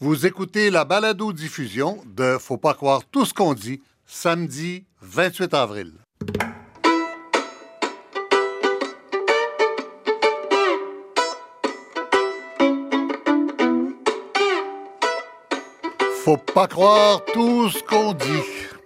Vous écoutez la balado-diffusion de Faut pas croire tout ce qu'on dit, samedi 28 avril. Faut pas croire tout ce qu'on dit.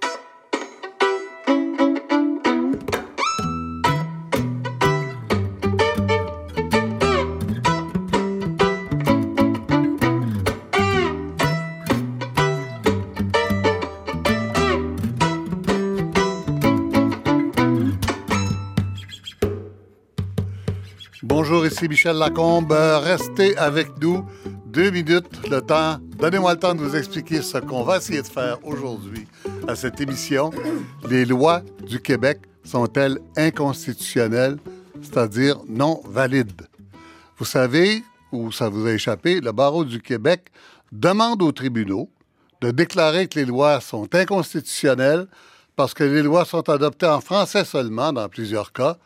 Ici Michel Lacombe. Restez avec nous deux minutes, le temps. Donnez-moi le temps de vous expliquer ce qu'on va essayer de faire aujourd'hui à cette émission. Les lois du Québec sont-elles inconstitutionnelles, c'est-à-dire non valides? Vous savez, ou ça vous a échappé, le barreau du Québec demande aux tribunaux de déclarer que les lois sont inconstitutionnelles parce que les lois sont adoptées en français seulement dans plusieurs cas,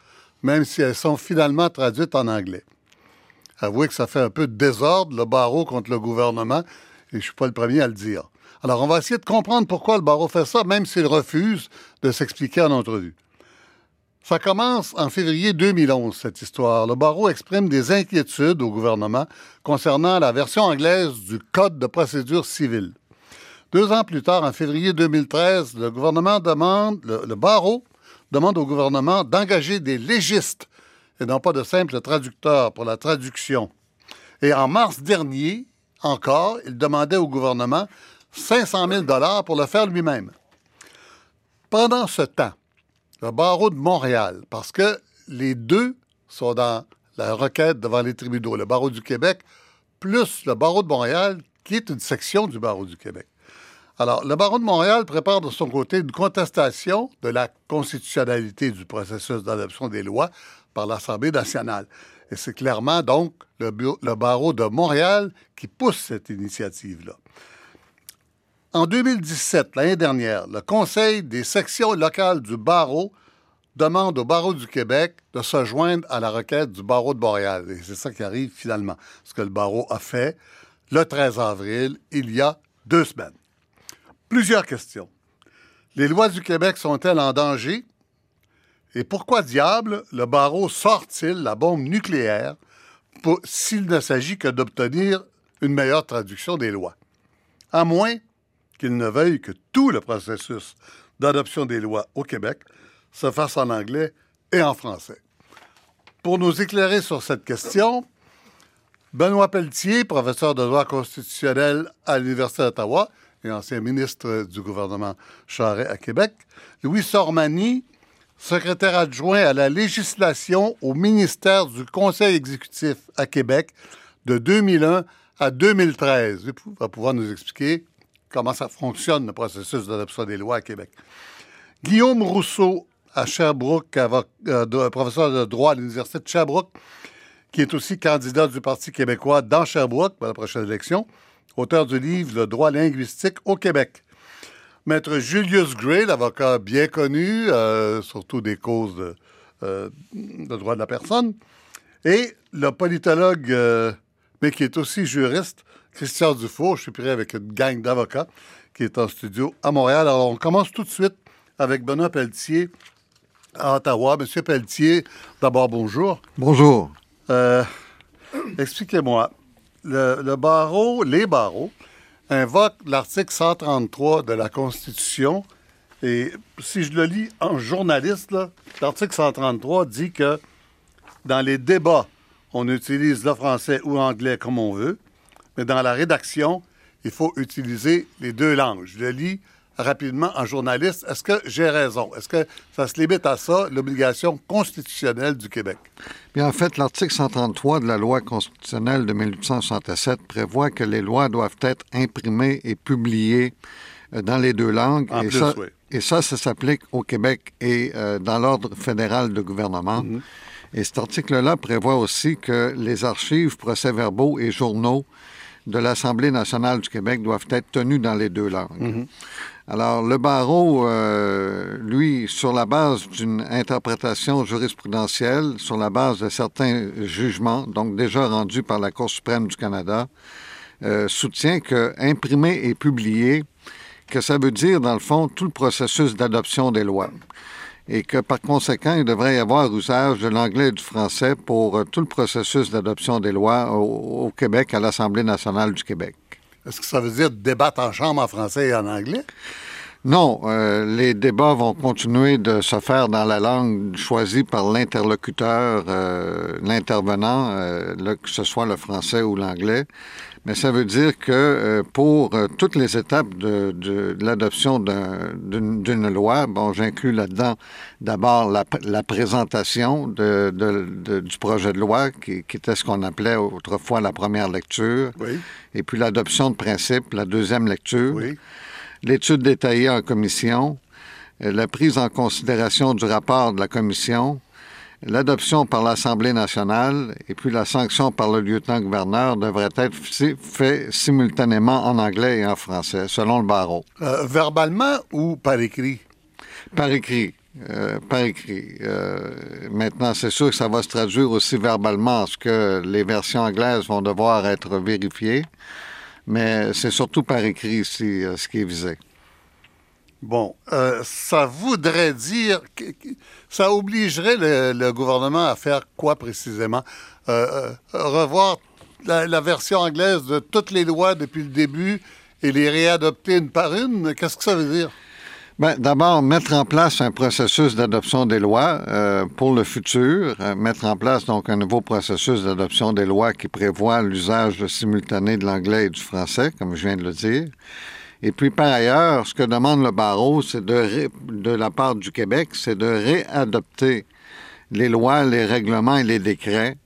même si elles sont finalement traduites en anglais. Avouez que ça fait un peu de désordre, le barreau contre le gouvernement, et je ne suis pas le premier à le dire. Alors, on va essayer de comprendre pourquoi le barreau fait ça, même s'il refuse de s'expliquer en entrevue. Ça commence en février 2011, cette histoire. Le barreau exprime des inquiétudes au gouvernement concernant la version anglaise du Code de procédure civile. Deux ans plus tard, en février 2013, le gouvernement demande, le, le barreau demande au gouvernement d'engager des légistes et non pas de simples traducteurs pour la traduction. Et en mars dernier, encore, il demandait au gouvernement 500 000 dollars pour le faire lui-même. Pendant ce temps, le barreau de Montréal, parce que les deux sont dans la requête devant les tribunaux, le barreau du Québec plus le barreau de Montréal, qui est une section du barreau du Québec. Alors, le barreau de Montréal prépare de son côté une contestation de la constitutionnalité du processus d'adoption des lois par l'Assemblée nationale. Et c'est clairement donc le, le, barreau de Montréal qui pousse cette initiative-là. En 2017, l'année dernière, le Conseil des sections locales du barreau demande au barreau du Québec de se joindre à la requête du barreau de Montréal. Et c'est ça qui arrive finalement, ce que le barreau a fait le 13 avril, il y a deux semaines. Plusieurs questions. Les lois du Québec sont-elles en danger? Et pourquoi diable le barreau sort-il la bombe nucléaire s'il ne s'agit que d'obtenir une meilleure traduction des lois? À moins qu'il ne veuille que tout le processus d'adoption des lois au Québec se fasse en anglais et en français. Pour nous éclairer sur cette question, Benoît Pelletier, professeur de droit constitutionnel à l'Université d'Ottawa et ancien ministre du gouvernement Charest à Québec, Louis Sormani, secrétaire adjoint à la législation au ministère du Conseil exécutif à Québec de 2001 à 2013. Il va pouvoir nous expliquer comment ça fonctionne, le processus d'adoption des lois à Québec. Guillaume Rousseau, à Sherbrooke, euh, professeur de droit à l'Université de Sherbrooke, qui est aussi candidat du Parti québécois dans Sherbrooke pour la prochaine élection, auteur du livre Le droit linguistique au Québec. Maître Julius Gray, l'avocat bien connu, euh, surtout des causes de, euh, de, droit de la personne, et le politologue, euh, mais qui est aussi juriste, Christian Dufour. Je suis prêt avec une gang d'avocats qui est en studio à Montréal. Alors, on commence tout de suite avec Benoît Pelletier à Ottawa. Monsieur Pelletier, d'abord, bonjour. Bonjour. Expliquez-moi. Le, barreau, les barreaux, invoquent l'article 133 de la Constitution. Et si je le lis en journaliste, l'article 133 dit que dans les débats, on utilise le français ou anglais comme on veut, mais dans la rédaction, il faut utiliser les deux langues. Je le lis rapidement en journaliste. Est-ce que j'ai raison? Est-ce que ça se limite à ça, l'obligation constitutionnelle du Québec? Bien, en fait, l'article 133 de la loi constitutionnelle de 1867 prévoit que les lois doivent être imprimées et publiées euh, dans les deux langues. En et, plus, ça, oui. et ça, ça s'applique au Québec et euh, dans l'ordre fédéral de gouvernement. Mhm. Et cet article-là prévoit aussi que les archives, procès-verbaux et journaux de l'Assemblée nationale du Québec doivent être tenus dans les deux langues. Mhm. Alors, le barreau, euh, lui, sur la base d'une interprétation jurisprudentielle, sur la base de certains jugements, donc déjà rendus par la Cour suprême du Canada, euh, soutient que imprimer et publier, que ça veut dire, dans le fond, tout le processus d'adoption des lois. Et que par conséquent, il devrait y avoir usage de l'anglais et du français pour euh, tout le processus d'adoption des lois au, au Québec, à l'Assemblée nationale du Québec. Est-ce que ça veut dire débattre en chambre en français et en anglais? Non, euh, les débats vont continuer de se faire dans la langue choisie par l'interlocuteur, euh, l'intervenant, euh, que ce soit le français ou l'anglais. Mais ça veut dire que euh, pour euh, toutes les étapes de, de, de l'adoption d'une loi, bon, j'inclus là-dedans d'abord la, la, présentation de, du projet de loi, qui, qui était ce qu'on appelait autrefois la première lecture, oui. et puis l'adoption de principe, la deuxième lecture. Oui l'étude détaillée en commission, euh, la prise en considération du rapport de la commission, l'adoption par l'Assemblée nationale et puis la sanction par le lieutenant-gouverneur devraient être fait simultanément en anglais et en français, selon le barreau. Euh, verbalement ou par écrit? Par écrit. Euh, par écrit. Euh, maintenant, c'est sûr que ça va se traduire aussi verbalement, ce que les versions anglaises vont devoir être vérifiées mais c'est surtout par écrit euh, ce qui est visé. Bon, euh, ça voudrait dire, que, ça obligerait le, gouvernement à faire quoi précisément? Euh, revoir la, version anglaise de toutes les lois depuis le début et les réadopter une par une? Qu'est-ce que ça veut dire? Bien, d'abord, mettre en place un processus d'adoption des lois euh, pour le futur, euh, mettre en place donc un nouveau processus d'adoption des lois qui prévoit l'usage simultané de l'anglais et du français, comme je viens de le dire. Et puis, par ailleurs, ce que demande le barreau, c'est de, ré, de la part du Québec, c'est de réadopter les lois, les règlements et les décrets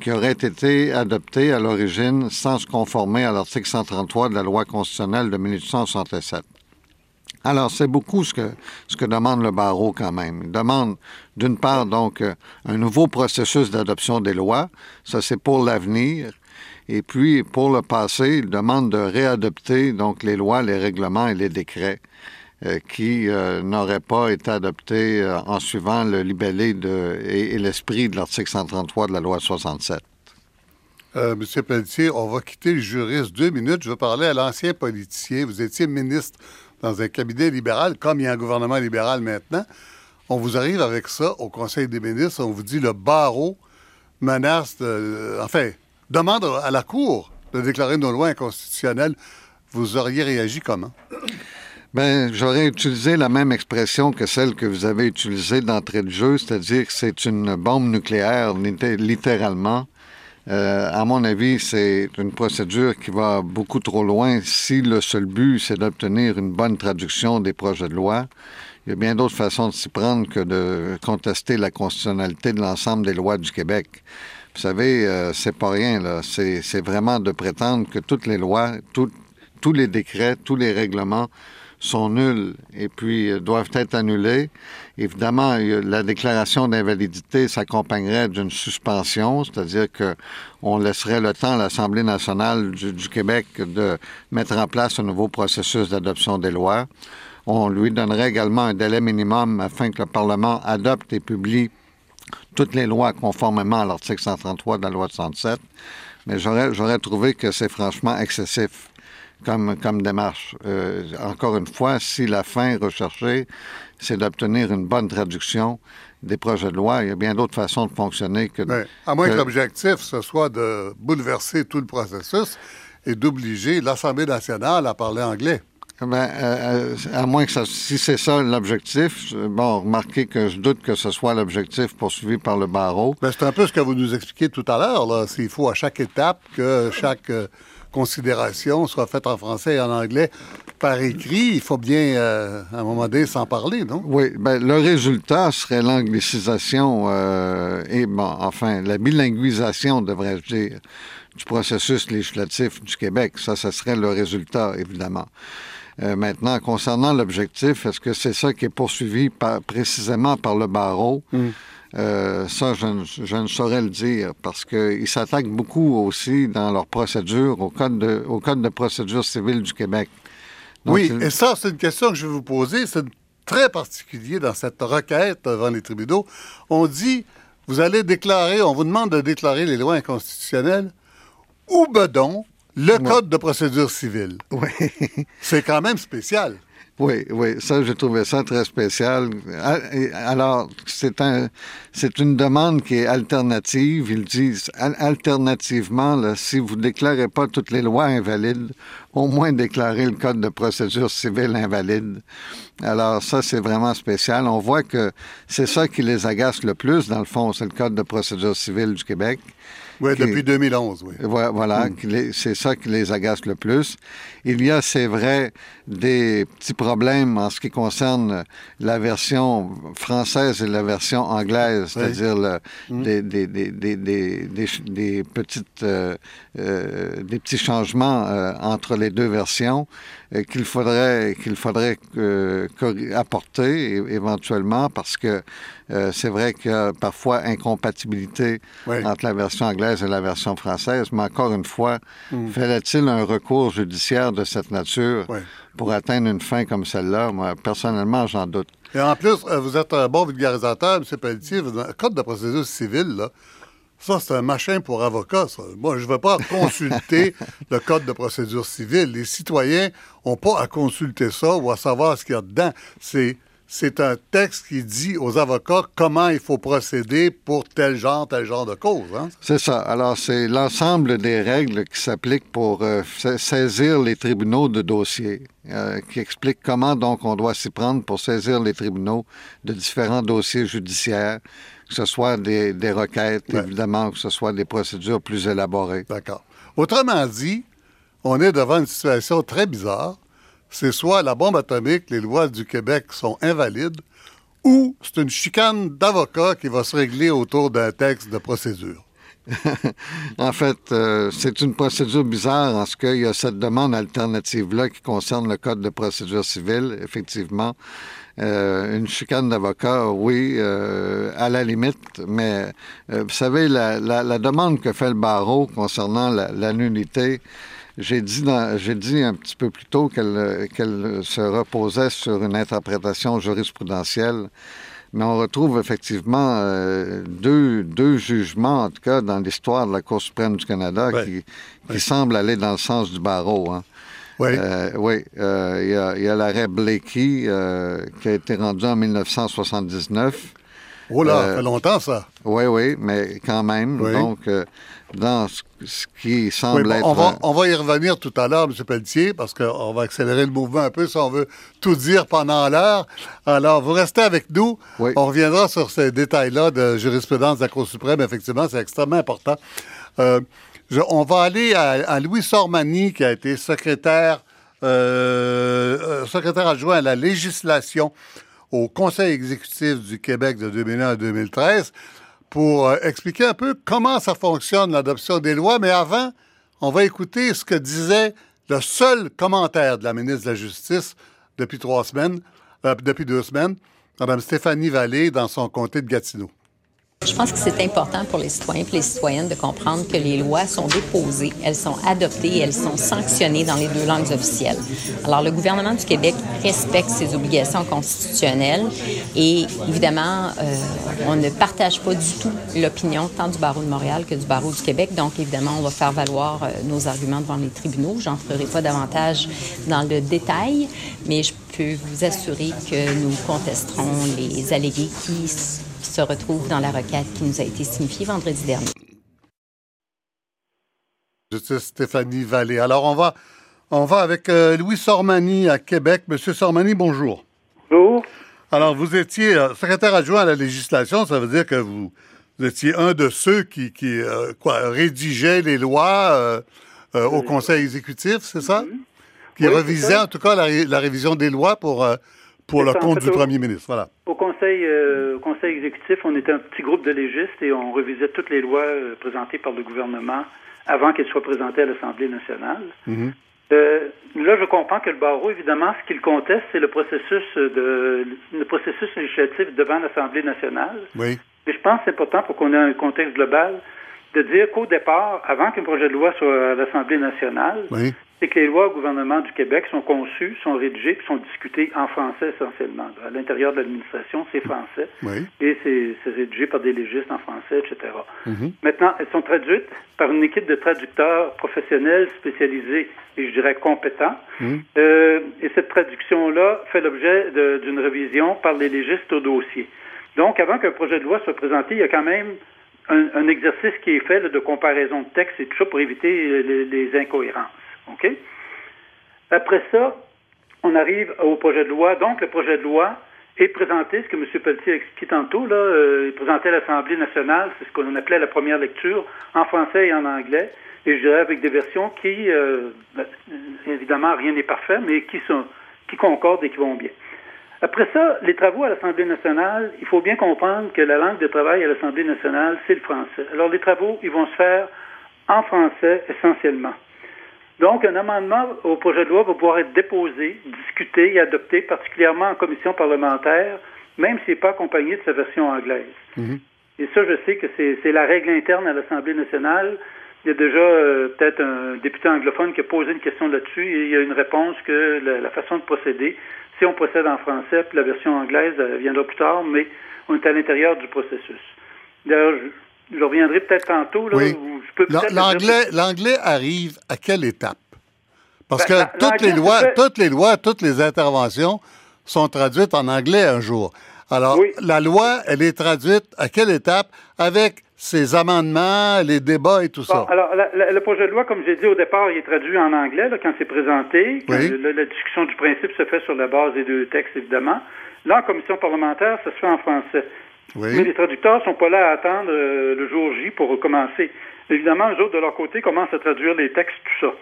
qui auraient été adoptés à l'origine sans se conformer à l'article 133 de la loi constitutionnelle de 1867. Alors, c'est beaucoup ce que, ce que demande le barreau quand même. Il demande, d'une part, donc, euh, un nouveau processus d'adoption des lois. Ça, c'est pour l'avenir. Et puis, pour le passé, il demande de réadopter, donc, les lois, les règlements et les décrets euh, qui euh, n'auraient pas été adoptés euh, en suivant le libellé et, l'esprit de l'article 133 de la loi 67. Euh, Monsieur Pelletier, on va quitter le juriste deux minutes. Je veux parler à l'ancien politicien. Vous étiez ministre dans un cabinet libéral, comme il y a un gouvernement libéral maintenant, on vous arrive avec ça au Conseil des ministres, on vous dit le barreau menace, de, enfin, demande à la Cour de déclarer nos lois inconstitutionnelles. Vous auriez réagi comment? Ben, j'aurais utilisé la même expression que celle que vous avez utilisée d'entrée de jeu, c'est-à-dire que c'est une bombe nucléaire, littéralement. Euh, à mon avis, c'est une procédure qui va beaucoup trop loin si le seul but, c'est d'obtenir une bonne traduction des projets de loi. Il y a bien d'autres façons de s'y prendre que de contester la constitutionnalité de l'ensemble des lois du Québec. Vous savez, euh, c'est pas rien, là. C'est vraiment de prétendre que toutes les lois, tous les décrets, tous les règlements sont nuls et puis euh, doivent être annulés. Évidemment, la déclaration d'invalidité s'accompagnerait d'une suspension, c'est-à-dire que on laisserait le temps à l'Assemblée nationale du, Québec de mettre en place un nouveau processus d'adoption des lois. On lui donnerait également un délai minimum afin que le Parlement adopte et publie toutes les lois conformément à l'article 133 de la loi de 67. Mais j'aurais trouvé que c'est franchement excessif comme, comme démarche. Euh, encore une fois, si la fin recherchée, c'est d'obtenir une bonne traduction des projets de loi, il y a bien d'autres façons de fonctionner que... Mais, à moins que l'objectif, ce soit de bouleverser tout le processus et d'obliger l'Assemblée nationale à parler anglais. Ben, euh, à moins que ça, si c'est ça l'objectif, bon, remarquez que je doute que ce soit l'objectif poursuivi par le barreau. Ben, c'est un peu ce que vous nous expliquez tout à l'heure, là. S'il faut à chaque étape que chaque euh, considération soit faite en français et en anglais par écrit, il faut bien, euh, à un moment donné, s'en parler, non? Oui, ben, le résultat serait l'anglicisation euh, et, bon, enfin, la bilinguisation, devrais-je dire, du processus législatif du Québec. Ça, ce serait le résultat, évidemment. Euh, maintenant, concernant l'objectif, est-ce que c'est ça qui est poursuivi par, précisément par le barreau? Mm. Euh, ça, je, je, ne saurais le dire parce qu'ils s'attaquent beaucoup aussi dans leur procédure au code de, au code de procédure civile du Québec. Donc, oui, et ça, c'est une question que je vais vous poser. C'est très particulier dans cette requête devant les tribunaux. On dit, vous allez déclarer, on vous demande de déclarer les lois inconstitutionnelles ou bedon le Code de procédure civile. Oui. C'est quand même spécial. Oui, oui, ça, j'ai trouvé ça très spécial. Ah, alors, c'est un, c'est une demande qui est alternative. Ils disent, alternativement, là, si vous déclarez pas toutes les lois invalides, au moins déclarer le code de procédure civile invalide. Alors, ça, c'est vraiment spécial. On voit que c'est ça qui les agace le plus, dans le fond, c'est le code de procédure civile du Québec. Oui, depuis 2011, oui. Voilà, hmm. c'est ça qui les agace le plus. Il y a, c'est vrai, des petits problèmes en ce qui concerne la version française et la version anglaise, c'est-à-dire hmm. des, des, des, des, petites, euh, euh, des petits changements euh, entre les deux versions qu'il faudrait, qu'il faudrait apporter éventuellement parce que c'est vrai qu'il y a parfois incompatibilité entre la version anglaise et la version française, mais encore une fois, hmm. fallait-il un recours judiciaire de cette nature pour atteindre une fin comme celle-là? Moi, personnellement, j'en doute. Et en plus, euh, vous êtes un bon vulgarisateur, M. Pelletier. Le code de procédure civile, là, ça, c'est un machin pour avocat, ça. Moi, je ne veux pas consulter le code de procédure civile. Les citoyens n'ont pas à consulter ça ou à savoir ce qu'il y a dedans. C'est c'est un texte qui dit aux avocats comment il faut procéder pour tel genre, tel genre de cause. Hein? C'est ça. Alors, c'est l'ensemble des règles qui s'appliquent pour euh, saisir les tribunaux de dossiers, euh, qui explique comment donc on doit s'y prendre pour saisir les tribunaux de différents dossiers judiciaires, que ce soit des, requêtes, évidemment, que ce soit des procédures plus élaborées. D'accord. Autrement dit, on est devant une situation très bizarre c'est soit la bombe atomique, les lois du Québec sont invalides, ou c'est une chicane d'avocat qui va se régler autour d'un texte de procédure. en fait, euh, c'est une procédure bizarre en ce qu'il y a cette demande alternative-là qui concerne le Code de procédure civile, effectivement. Euh, une chicane d'avocat, oui, euh, à la limite, mais vous savez, la, demande que fait le barreau concernant la, la nullité, j'ai dit, un petit peu plus tôt qu'elle, se reposait sur une interprétation jurisprudentielle, mais on retrouve effectivement euh, deux, deux jugements, en tout cas dans l'histoire de la Cour suprême du Canada, qui, qui semblent aller dans le sens du barreau. Hein. Oui. Euh, oui. Euh, il y a, l'arrêt Blakey qui a été rendu en 1979. Oh là, ça fait longtemps ça. Oui, oui, mais quand même. Donc, dans ce, qui semble être... On va, on va, y revenir tout à l'heure, M. Pelletier, parce qu'on va accélérer le mouvement un peu si on veut tout dire pendant l'heure. Alors, vous restez avec nous. On reviendra sur ces détails-là de jurisprudence de la Cour suprême. Effectivement, c'est extrêmement important. Euh, on va aller à, Louis Sormani, qui a été secrétaire, euh, euh, secrétaire adjoint à la législation au Conseil exécutif du Québec de 2001 à 2013 pour euh, expliquer un peu comment ça fonctionne, l'adoption des lois. Mais avant, on va écouter ce que disait le seul commentaire de la ministre de la Justice depuis trois semaines, euh, depuis deux semaines, Mme Stéphanie Vallée, dans son comté de Gatineau. Je pense que c'est important pour les citoyens et les citoyennes de comprendre que les lois sont déposées, elles sont adoptées, elles sont sanctionnées dans les deux langues officielles. Alors, le gouvernement du Québec respecte ses obligations constitutionnelles et, évidemment, euh, on ne partage pas du tout l'opinion tant du barreau de Montréal que du barreau du Québec. Donc, évidemment, on va faire valoir euh, nos arguments devant les tribunaux. J'entrerai pas davantage dans le détail, mais je peux vous assurer que nous contesterons les allégués qui se retrouve dans la requête qui nous a été signifiée vendredi dernier. Justice Stéphanie Vallée. Alors, on va, on va avec euh, Louis Sormani à Québec. Monsieur Sormani, bonjour. Bonjour. Alors, vous étiez euh, secrétaire adjoint à la législation. Ça veut dire que vous, étiez un de ceux qui, qui euh, quoi, rédigeait les lois au Conseil exécutif, c'est ça? Mhm. Qui revisait en tout cas la, révision des lois pour pour le compte du premier ministre. Voilà. Au conseil, euh, conseil exécutif, on était un petit groupe de légistes et on revisait toutes les lois euh, présentées par le gouvernement avant qu'elles soient présentées à l'Assemblée nationale. Mhm. Euh, là, je comprends que le barreau, évidemment, ce qu'il conteste, c'est le processus de le processus législatif devant l'Assemblée nationale. Oui. Et je pense que c'est important pour qu'on ait un contexte global de dire qu'au départ, avant qu'un projet de loi soit à l'Assemblée nationale, c'est que les lois au gouvernement du Québec sont conçues, sont rédigées, puis sont discutées en français essentiellement. À l'intérieur de l'administration, c'est français. Et c'est rédigé par des légistes en français, etc. Mm-hmm. Maintenant, elles sont traduites par une équipe de traducteurs professionnels spécialisés et je dirais compétents. Mm-hmm. Euh, et cette traduction-là fait l'objet d'une révision par les légistes au dossier. Donc, avant qu'un projet de loi soit présenté, il y a quand même un, exercice qui est fait de comparaison de texte et tout ça pour éviter les incohérences. OK? Après ça, on arrive au projet de loi. Donc, le projet de loi est présenté, ce que M. Pelletier a expliqué tantôt, là, euh, est présenté à l'Assemblée nationale, c'est ce qu'on appelait la première lecture, en français et en anglais, et je dirais avec des versions qui, euh, ben, évidemment, rien n'est parfait, mais qui, sont, qui concordent et qui vont bien. Après ça, les travaux à l'Assemblée nationale, il faut bien comprendre que la langue de travail à l'Assemblée nationale, c'est le français. Alors, les travaux, ils vont se faire en français essentiellement. Donc, un amendement au projet de loi va pouvoir être déposé, discuté et adopté, particulièrement en commission parlementaire, même s'il n'est pas accompagné de sa version anglaise. Mhm. Et ça, je sais que c'est la règle interne à l'Assemblée nationale. Il y a déjà euh, peut-être un député anglophone qui a posé une question là-dessus et il y a une réponse que la, façon de procéder, si on procède en français, puis la version anglaise viendra plus tard, mais on est à l'intérieur du processus. D'ailleurs, je reviendrai peut-être tantôt. L'anglais arrive à quelle étape? Parce ben, que toutes les lois, toutes les lois, toutes les interventions sont traduites en anglais un jour. Alors, la loi, elle est traduite à quelle étape? Avec ses amendements, les débats et tout ça? Alors, le projet de loi, comme j'ai dit au départ, il est traduit en anglais quand c'est présenté. la discussion du principe se fait sur la base des deux textes, évidemment. Là, en commission parlementaire, ça se fait en français. Mais les traducteurs ne sont pas là à attendre euh, le jour J pour recommencer. Évidemment, eux autres, de leur côté, commencent à traduire les textes, tout ça.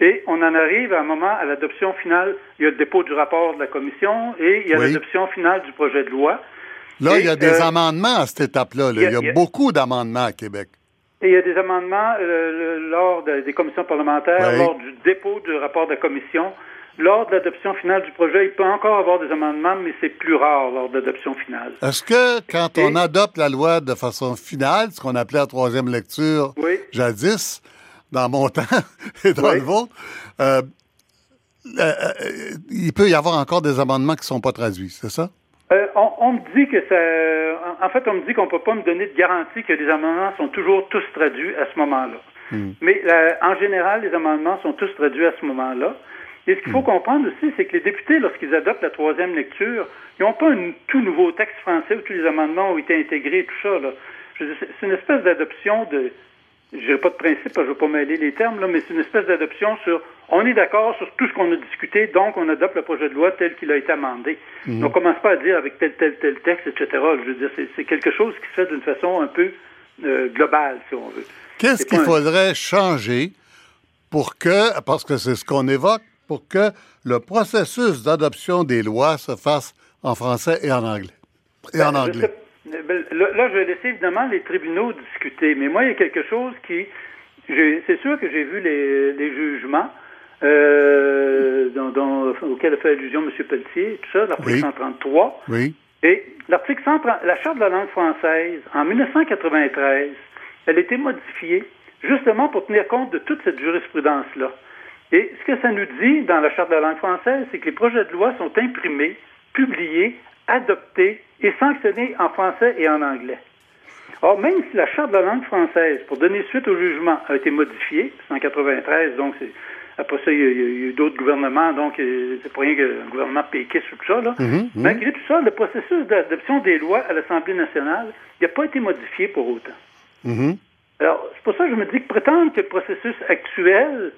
Et on en arrive à un moment à l'adoption finale. Il y a le dépôt du rapport de la commission et il y a l'adoption finale du projet de loi. Là, il y a des euh, amendements à cette étape-là. Il, y a, beaucoup d'amendements à Québec. Et il y a des amendements euh, lors des commissions parlementaires, lors du dépôt du rapport de la commission. Lors de l'adoption finale du projet, il peut encore avoir des amendements, mais c'est plus rare lors de l'adoption finale. Est-ce que quand on adopte la loi de façon finale, ce qu'on appelait la troisième lecture jadis, dans mon temps et dans le vôtre, euh, euh, euh, il peut y avoir encore des amendements qui ne sont pas traduits, c'est ça? on, me dit que ça. En fait, on me dit qu'on ne peut pas me donner de garantie que les amendements sont toujours tous traduits à ce moment-là. Hmm. Mais en général, les amendements sont tous traduits à ce moment-là. Et ce qu'il faut hmm. comprendre aussi, c'est que les députés, lorsqu'ils adoptent la troisième lecture, ils n'ont pas un tout nouveau texte français où tous les amendements ont été intégrés, tout ça. C'est une espèce d'adoption de, je dirais pas de principe, je ne vais pas mêler les termes, là, mais c'est une espèce d'adoption sur on est d'accord sur tout ce qu'on a discuté, donc on adopte le projet de loi tel qu'il a été amendé. Hmm. On ne commence pas à dire avec tel, tel, tel texte, etc. Je veux dire, c'est quelque chose qui se fait d'une façon un peu euh, globale, si on veut. Qu'est-ce qu'il faudrait changer pour que, parce que c'est ce qu'on évoque, pour que le processus d'adoption des lois se fasse en français et en anglais. Et en ben, anglais. Ben, là, je vais laisser évidemment les tribunaux discuter, mais moi, il y a quelque chose qui... C'est sûr que j'ai vu les, jugements euh, dont, auxquels a fait allusion M. Pelletier, tout ça, l'article 133. Oui. Et l'article 130, la Charte de la langue française, en 1993, elle a été modifiée justement pour tenir compte de toute cette jurisprudence-là. Et ce que ça nous dit dans la Charte de la langue française, c'est que les projets de loi sont imprimés, publiés, adoptés et sanctionnés en français et en anglais. Or, même si la Charte de la langue française, pour donner suite au jugement, a été modifiée, 193, donc c'est après ça, il y a, eu d'autres gouvernements, donc euh, c'est pas rien qu'un gouvernement péquiste ou tout ça. Là. Mm-hmm, mm-hmm. Malgré tout ça, le processus d'adoption des lois à l'Assemblée nationale n'a pas été modifié pour autant. Mm-hmm. Alors, c'est pour ça que je me dis que prétendre que le processus actuel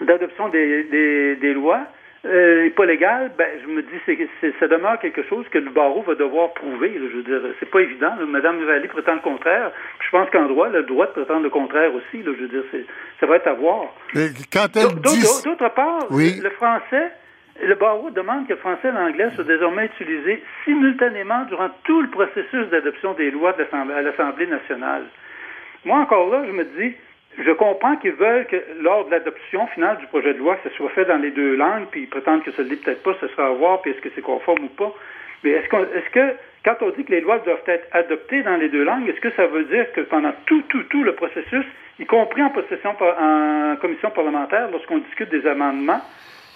d'adoption des, des, lois n'est euh, pas légal, ben, je me dis que ça demeure quelque chose que le barreau va devoir prouver. je veux dire, c'est pas évident. Madame Vallée prétend le contraire. Je pense qu'en droit, le droit de prétendre le contraire aussi. je veux dire, ça va être à voir. D'autre part, le français, le barreau demande que le français et l'anglais soient désormais utilisés simultanément durant tout le processus d'adoption des lois de à l'Assemblée nationale. Moi, encore là, je me dis, je comprends qu'ils veulent que lors de l'adoption finale du projet de loi, que ce soit fait dans les deux langues, puis ils prétendent que ce ne l'est peut-être pas, ce sera à voir, puis est-ce que c'est conforme ou pas. Mais est-ce, est que, quand on dit que les lois doivent être adoptées dans les deux langues, est-ce que ça veut dire que pendant tout, tout, tout le processus, y compris en, possession, en commission parlementaire, lorsqu'on discute des amendements,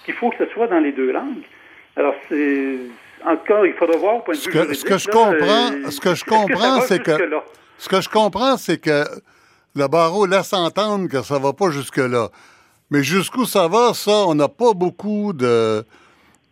qu'il faut que ce soit dans les deux langues? Alors, c'est. En tout cas, il faudra voir au point de vue ce que, Ce que je comprends, ce que je comprends, c'est que. Ce que je comprends, c'est que le barreau laisse entendre que ça va pas jusque-là. Mais jusqu'où ça va, ça, on n'a pas beaucoup de,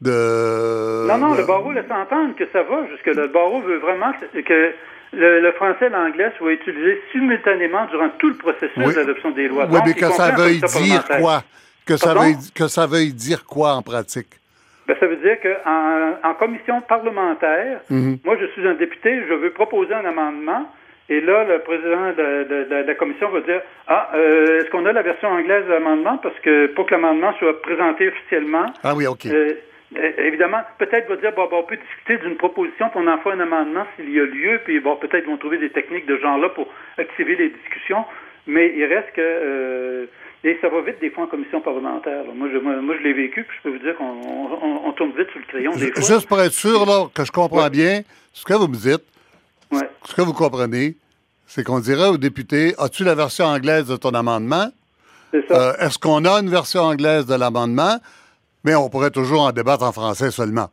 de... Non, non, le barreau laisse entendre que ça va jusque-là. Le barreau veut vraiment que le, français et l'anglais soient utilisés simultanément durant tout le processus d'adoption des lois. Oui, mais que ça veuille dire quoi? Que ça, veuille, que ça veuille dire quoi en pratique? Ben, ça veut dire qu'en en, commission parlementaire, mhm. moi, je suis un député, je veux proposer un amendement et là, le président de, la commission va dire Ah, euh, est-ce qu'on a la version anglaise de l'amendement? Parce que pour que l'amendement soit présenté officiellement. Ah oui, OK. Euh, euh, évidemment, peut-être va dire bon, on peut discuter d'une proposition, puis on en fait un amendement s'il y a lieu, puis bon, peut-être vont trouver des techniques de genre-là pour activer les discussions. Mais il reste que. et ça va vite des fois en commission parlementaire. Moi, je, moi, je l'ai vécu, puis je peux vous dire qu'on tourne vite sur le crayon des fois. Juste pour être sûr là, que je comprends bien ce que vous me dites, ce que vous comprenez, c'est qu'on dirait aux députés As-tu la version anglaise de ton amendement? C'est ça. Euh, est-ce qu'on a une version anglaise de l'amendement? Mais on pourrait toujours en débattre en français seulement.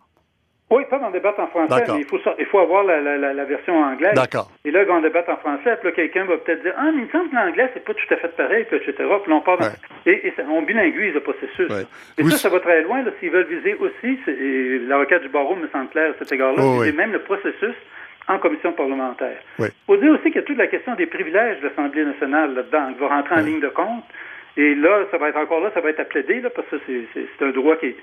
Oui, pas en débattre en français, mais il faut, il faut avoir la, version anglaise. D'accord. Et là, on débattre en français, puis là, quelqu'un va peut-être dire Ah, mais il me semble que l'anglais, c'est pas tout à fait pareil, puis etc. Puis on part Et, on bilinguise le processus. Et ça, ça va très loin. S'ils veulent viser aussi, et l'avocat du barreau me semble clair à cet égard-là, c'est même le processus en commission parlementaire. Il faut dire aussi qu'il y a toute la question des privilèges de l'Assemblée nationale là-dedans, qui va rentrer en ligne de compte. Et là, ça va être encore là, ça va être à plaider, là, parce que c'est un droit qui est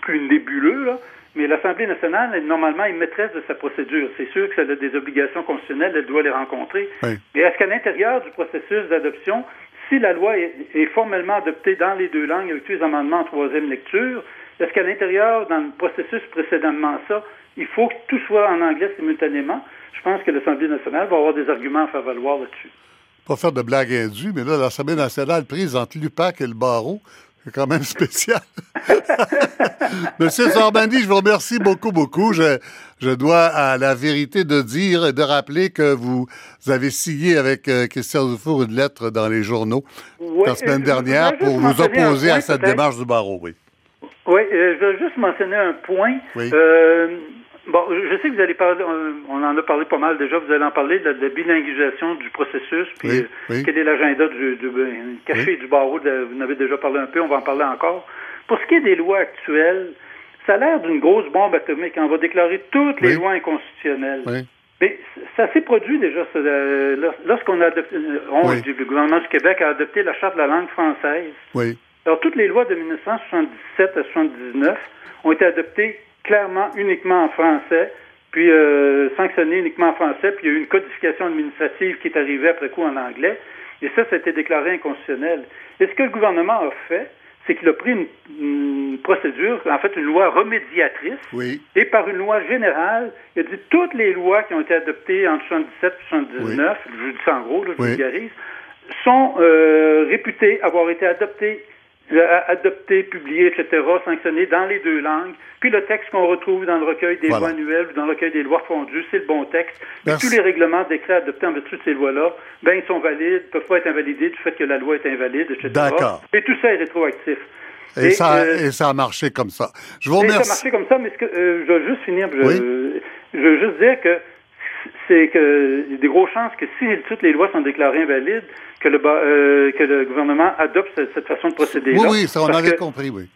plus nébuleux, là. Mais l'Assemblée nationale, normalement, est maîtresse de sa procédure. C'est sûr que ça a des obligations constitutionnelles, elle doit les rencontrer. Mais est-ce qu'à l'intérieur du processus d'adoption, si la loi est, est, formellement adoptée dans les deux langues avec tous les amendements en troisième lecture, est-ce qu'à l'intérieur, dans le processus précédemment ça, il faut que tout soit en anglais simultanément. Je pense que l'Assemblée nationale va avoir des arguments à faire valoir là-dessus. Pas faire de blagues indues, mais là, l'Assemblée nationale prise entre l'UPAC et le barreau, c'est quand même spécial. Monsieur Sorbandi, je vous remercie beaucoup, beaucoup. Je, je, dois à la vérité de dire et de rappeler que vous avez signé avec euh, Christian Dufour une lettre dans les journaux la semaine dernière pour vous opposer à cette démarche du barreau, oui. Oui, euh, je veux juste mentionner un point. Euh, bon, je sais que vous allez parler, on en a parlé pas mal déjà, vous allez en parler de la bilinguisation du processus, puis euh, quel est l'agenda du, du, ben, café du barreau, vous en avez déjà parlé un peu, on va en parler encore. Pour ce qui est des lois actuelles, ça a l'air d'une grosse bombe atomique. On va déclarer toutes les lois inconstitutionnelles. Mais ça s'est produit déjà. Lorsqu'on a adopté, le gouvernement du Québec a adopté la Charte de la langue française. Oui. Alors, toutes les lois de 1977 à 79 ont été adoptées clairement uniquement en français, puis euh, sanctionnées uniquement en français, puis il y a eu une codification administrative qui est arrivée après coup en anglais, et ça, ça a été déclaré inconstitutionnel. Et ce que le gouvernement a fait, c'est qu'il a pris une, procédure, en fait une loi remédiatrice, oui. et par une loi générale, il a dit toutes les lois qui ont été adoptées en 77 et 79, je dis ça en gros, je vulgarise, sont euh, réputées avoir été adoptées adopté, publié, etc., sanctionné dans les deux langues. Puis le texte qu'on retrouve dans le recueil des lois annuelles ou dans le recueil des lois fondues, c'est le bon texte. Tous les règlements, décrets adoptés en vertu de ces lois-là, ben ils sont valides, peuvent pas être invalidés du fait que la loi est invalide, etc. D'accord. Et tout ça est rétroactif. Et, ça, euh, et ça a marché comme ça. Je vous remercie. ça a marché comme ça, mais ce que, euh, je veux juste finir. Je, je veux juste dire que c'est que il y a des grosses chances que si toutes les lois sont déclarées invalides, que le, euh, que le gouvernement adopte cette, façon de procéder. -là, oui, oui, ça on avait compris, oui.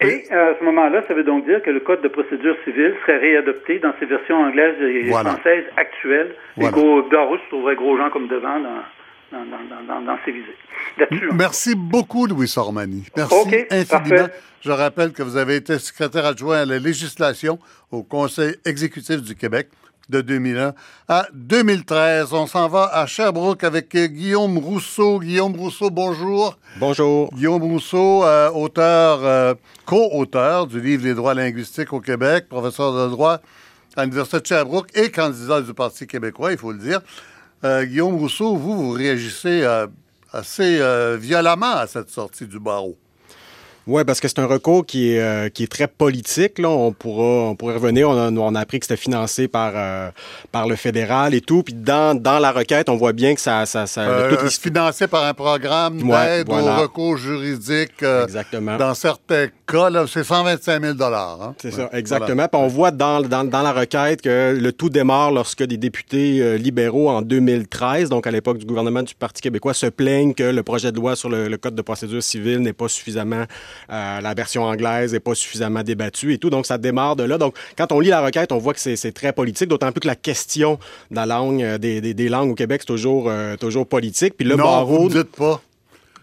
Et à ce moment-là, ça veut donc dire que le Code de procédure civile serait réadopté dans ses versions anglaises et françaises actuelles. Voilà. Et se trouverait gros gens comme devant dans, dans, dans, dans, ces visées. Merci beaucoup, Louis Sormani. Merci infiniment. Je rappelle que vous avez été secrétaire adjoint à la législation au Conseil exécutif du Québec de 2001 à 2013. On s'en va à Sherbrooke avec Guillaume Rousseau. Guillaume Rousseau, bonjour. Bonjour. Guillaume Rousseau, euh, auteur, euh, co-auteur du livre Les droits linguistiques au Québec, professeur de droit à l'Université de Sherbrooke et candidat du Parti québécois, il faut le dire. Euh, Guillaume Rousseau, vous, vous réagissez assez violemment à cette sortie du barreau. Oui, parce que c'est un recours qui est, euh, qui est très politique. Là. On, pourra, on pourrait revenir. On a, on a appris que c'était financé par, euh, par le fédéral et tout. Puis dans, dans la requête, on voit bien que ça. ça, ça euh. Financé par un programme d'aide au recours juridique. exactement. Dans certains cas, c'est 125 000 hein? C'est ça, exactement. Puis on voit dans, dans, dans, la requête que le tout démarre lorsque des députés libéraux en 2013, donc à l'époque du gouvernement du Parti québécois, se plaignent que le projet de loi sur le, le Code de procédure civile n'est pas suffisamment euh, la version anglaise n'est pas suffisamment débattue et tout. Donc, ça démarre de là. Donc, quand on lit la requête, on voit que c'est très politique, d'autant plus que la question de la langue, euh, des, des, des langues au Québec, c'est toujours, euh, toujours politique. Puis le non, barreau. Vous dites pas.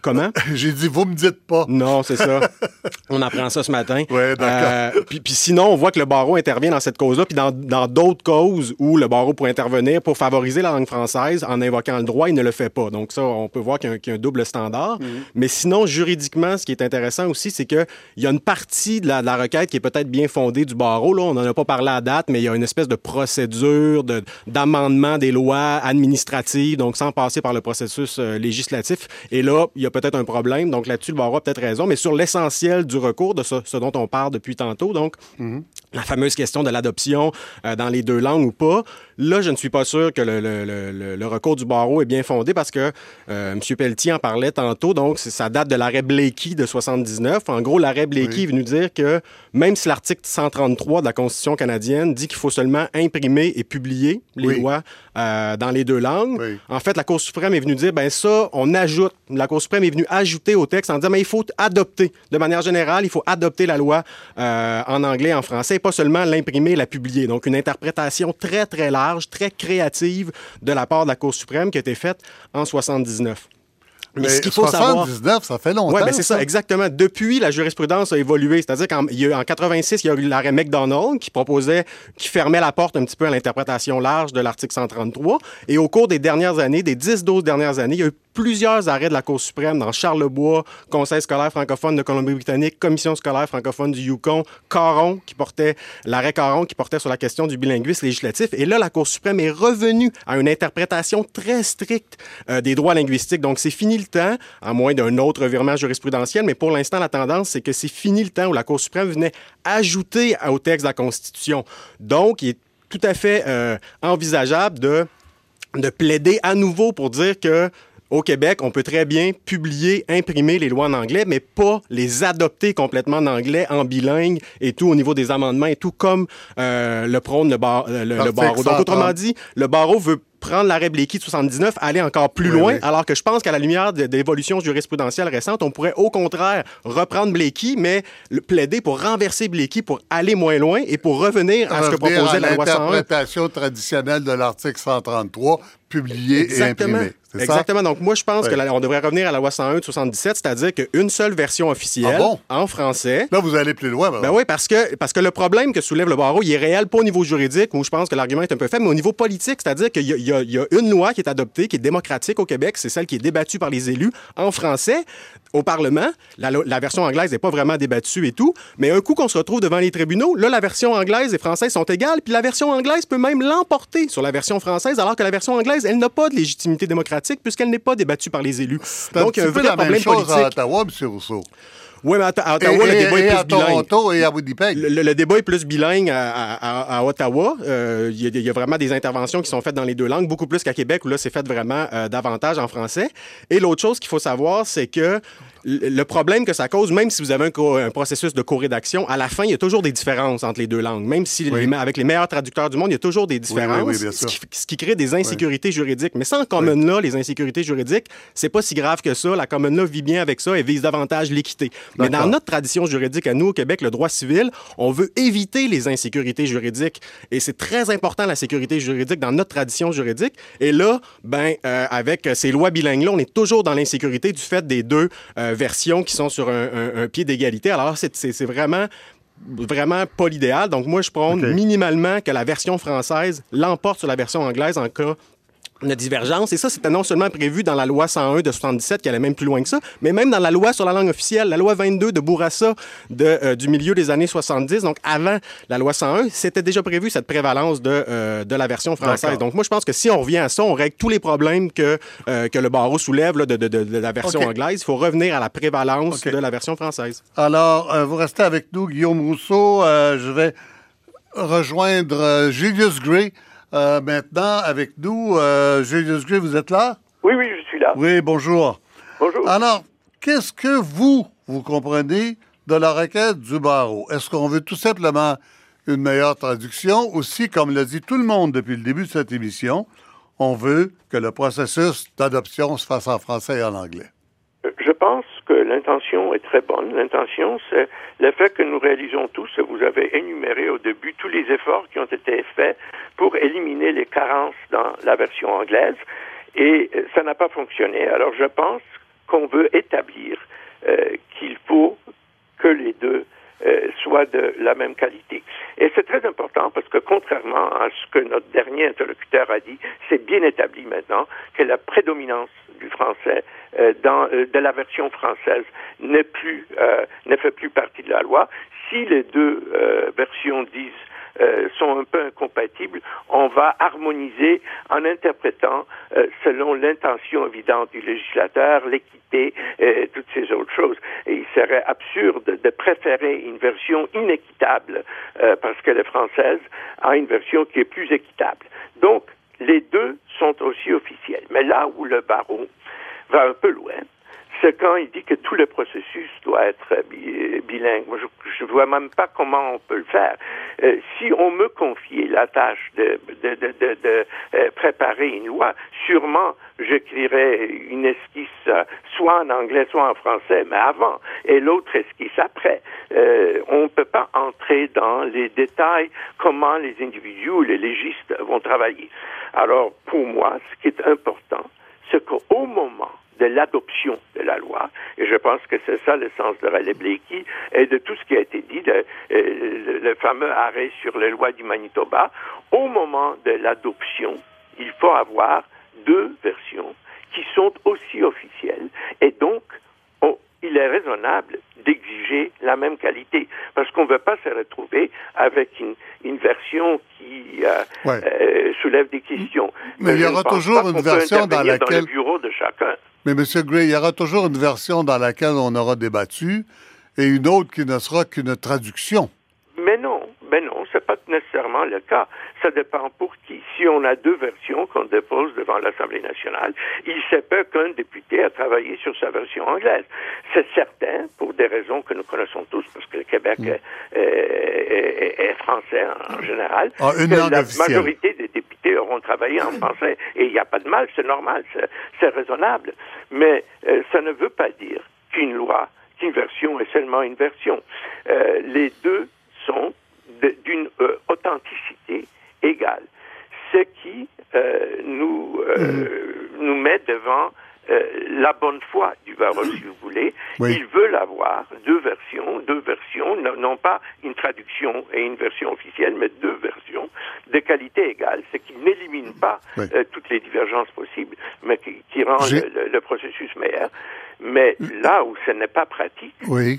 Comment? J'ai dit, vous me dites pas. Non, c'est ça. on apprend ça ce matin. Oui, d'accord. Euh, puis, puis, sinon, on voit que le barreau intervient dans cette cause-là, puis dans d'autres causes où le barreau pourrait intervenir pour favoriser la langue française en invoquant le droit, il ne le fait pas. Donc ça, on peut voir qu'il y, qu y, a un double standard. Mm -hmm. Mais sinon, juridiquement, ce qui est intéressant aussi, c'est qu'il y a une partie de la, de la requête qui est peut-être bien fondée du barreau. Là, on n'en a pas parlé à date, mais il y a une espèce de procédure d'amendement de, des lois administratives, donc sans passer par le processus euh, législatif. Et là, il y a peut-être un problème. Donc là-dessus, le barreau a peut-être raison. Mais sur l'essentiel du recours, de ce, ce, dont on parle depuis tantôt, donc mm -hmm. la fameuse question de l'adoption euh, dans les deux langues ou pas, là, je ne suis pas sûr que le, le, le, le recours du barreau est bien fondé parce que euh, M. Pelletier en parlait tantôt. Donc, ça date de l'arrêt Blakey de 79. En gros, l'arrêt Blakey oui. est venu dire que même si l'article 133 de la Constitution canadienne dit qu'il faut seulement imprimer et publier les oui. lois euh, dans les deux langues, oui. en fait, la Cour suprême est venue dire, ben ça, on ajoute, la Cour suprême est venue ajouter au texte en disant, mais il faut adopter, de manière générale, il faut adopter la loi euh, en anglais, en français, et pas seulement l'imprimer et la publier. Donc, une interprétation très, très large, très créative de la part de la Cour suprême qui a été faite en 79. Mais, mais ce qu'il faut 79, savoir... ça fait longtemps. Oui, mais c'est ça, exactement. Depuis, la jurisprudence a évolué. C'est-à-dire qu'en en 86, il y a eu l'arrêt McDonald qui proposait, qui fermait la porte un petit peu à l'interprétation large de l'article 133. Et au cours des dernières années, des 10-12 dernières années, il y a eu plusieurs arrêts de la Cour suprême dans Charlebois, Conseil scolaire francophone de Colombie-Britannique, Commission scolaire francophone du Yukon, Caron, qui portait, l'arrêt Caron qui portait sur la question du bilinguisme législatif. Et là, la Cour suprême est revenue à une interprétation très stricte euh, des droits linguistiques. Donc, c'est fini le temps, à moins d'un autre revirement jurisprudentiel, mais pour l'instant, la tendance, c'est que c'est fini le temps où la Cour suprême venait ajouter au texte de la Constitution. Donc, il est tout à fait euh, envisageable de de plaider à nouveau pour dire que au Québec, on peut très bien publier, imprimer les lois en anglais, mais pas les adopter complètement en anglais, en bilingue et tout au niveau des amendements et tout, comme euh, le prône le, bar, le, le barreau. Donc, autrement dit, le barreau veut prendre l'arrêt Blakey de 79, aller encore plus oui, loin, oui. alors que je pense qu'à la lumière d'évolutions jurisprudentielles récentes, on pourrait au contraire reprendre Blakey, mais le plaider pour renverser Blakey, pour aller moins loin et pour revenir à ce que proposait la loi 101. L'interprétation traditionnelle de l'article 133, publié Exactement. et imprimé. Exactement. Donc, moi, je pense qu'on devrait revenir à la loi 101 de 77, c'est-à-dire qu'une seule version officielle ah bon? en français. Là, vous allez plus loin. Ben oui, parce que, parce que le problème que soulève le barreau, il est réel, pas au niveau juridique, où je pense que l'argument est un peu faible, mais au niveau politique, c'est-à-dire qu'il y, y, y, a une loi qui est adoptée, qui est démocratique au Québec, c'est celle qui est débattue par les élus en français au Parlement. La, la version anglaise n'est pas vraiment débattue et tout, mais un coup qu'on se retrouve devant les tribunaux, là, la version anglaise et française sont égales, puis la version anglaise peut même l'emporter sur la version française, alors que la version anglaise, elle n'a pas de légitimité démocratique puisqu'elle n'est pas débattue par les élus. Donc, il a un vrai problème politique. à Ottawa, M. Rousseau. Oui, mais à, Ottawa, et, le débat et, est plus à bilingue. Toronto et à Winnipeg. Le, le, le, débat est plus bilingue à, à, à Ottawa. Il euh, y, y, a vraiment des interventions qui sont faites dans les deux langues, beaucoup plus qu'à Québec, où là, c'est fait vraiment euh, davantage en français. Et l'autre chose qu'il faut savoir, c'est que le problème que ça cause, même si vous avez un, un processus de co-rédaction, à la fin, il y a toujours des différences entre les deux langues. Même si oui. les, avec les meilleurs traducteurs du monde, il y a toujours des différences, oui, oui, ce, qui, ce, qui, crée des insécurités juridiques. Mais sans common law, les insécurités juridiques, c'est pas si grave que ça. La common law vit bien avec ça et vise davantage l'équité. Mais dans notre tradition juridique à nous au Québec, le droit civil, on veut éviter les insécurités juridiques. Et c'est très important la sécurité juridique dans notre tradition juridique. Et là, ben, euh, avec ces lois bilingues-là, on est toujours dans l'insécurité du fait des deux euh, versions qui sont sur un, un, un pied d'égalité. Alors, c'est vraiment vraiment pas l'idéal. Donc, moi, je prône okay. minimalement que la version française l'emporte sur la version anglaise en cas de divergence. Et ça, c'était non seulement prévu dans la loi 101 de 77, qui allait même plus loin que ça, mais même dans la loi sur la langue officielle, la loi 22 de Bourassa de, euh, du milieu des années 70, donc avant la loi 101, c'était déjà prévu cette prévalence de, euh, de la version française. Donc moi, je pense que si on revient à ça, on règle tous les problèmes que, euh, que le barreau soulève là, de, de, de, la version anglaise. Il faut revenir à la prévalence de la version française. Alors, vous restez avec nous, Guillaume Rousseau. je vais rejoindre Julius Gray. Euh, maintenant, avec nous, euh, Julius Gray, vous êtes là? Oui, oui, je suis là. Oui, bonjour. Bonjour. Alors, qu'est-ce que vous, vous comprenez de la requête du barreau? Est-ce qu'on veut tout simplement une meilleure traduction? Aussi, comme l'a dit tout le monde depuis le début de cette émission, on veut que le processus d'adoption se fasse en français et en anglais. Je pense que l'intention est très bonne. L'intention, c'est le fait que nous réalisons tous, vous avez énuméré au début tous les efforts qui ont été faits pour éliminer les carences dans la version anglaise, et ça n'a pas fonctionné. Alors je pense qu'on veut établir euh, qu'il faut que les deux euh, soient de la même qualité. Et c'est très important parce que contrairement à ce que notre dernier interlocuteur a dit, c'est bien établi maintenant que la prédominance du français euh, dans, euh, de la version française n'est plus euh, ne fait plus partie de la loi. Si les deux versions disent sont un peu incompatibles, on va harmoniser en interprétant selon l'intention évidente du législateur, l'équité, et toutes ces autres choses. Et il serait absurde de préférer une version inéquitable parce qu'elle est française à une version qui est plus équitable. Donc, les deux sont aussi officiels. Mais là où le barreau va un peu loin, c'est quand il dit que tout le processus doit être bilingue. Moi, je ne vois même pas comment on peut le faire. Euh, si on me confiait la tâche de, de, de, de euh, préparer une loi, sûrement j'écrirais une esquisse euh, soit en anglais, soit en français, mais avant, et l'autre esquisse après. on ne peut pas entrer dans les détails comment les individus ou les légistes vont travailler. Alors, pour moi, ce qui est important, c'est qu'au moment de l'adoption de la loi, et je pense que c'est ça le sens de Raleigh Blakey et de tout ce qui a été dit, de, euh, le fameux arrêt sur les lois du Manitoba, au moment de l'adoption, il faut avoir deux versions qui sont aussi officielles et donc il est raisonnable d'exiger la même qualité parce qu'on ne veut pas se retrouver avec une, une version qui euh, euh, soulève des questions. Mais, il y aura toujours une version dans laquelle... Dans le bureau de chacun. Mais M. Gray, il y aura toujours une version dans laquelle on aura débattu et une autre qui ne sera qu'une traduction. Mais non, mais non, c'est pas nécessairement le cas. Ça dépend pour qui. Si on a deux versions qu'on dépose devant l'Assemblée nationale, il se peut qu'un député a travaillé sur sa version anglaise. C'est certain, pour des raisons que nous connaissons tous, parce que le Québec mm. est, français en général, ah, la majorité des députés auront travaillé en français. Et il n'y a pas de mal, c'est normal, c'est raisonnable. Mais euh, ça ne veut pas dire qu'une loi, qu'une version est seulement une version. Euh, les deux sont d'une euh, authenticité égale. Ce qui euh, nous, euh, mm-hmm. nous met devant la bonne foi du barreau, si vous voulez. Il veut avoir deux versions, deux versions, non, pas une traduction et une version officielle, mais deux versions de qualité égale, ce qui n'élimine pas toutes les divergences possibles, mais qui, rend le, processus meilleur. Mais là où ce n'est pas pratique,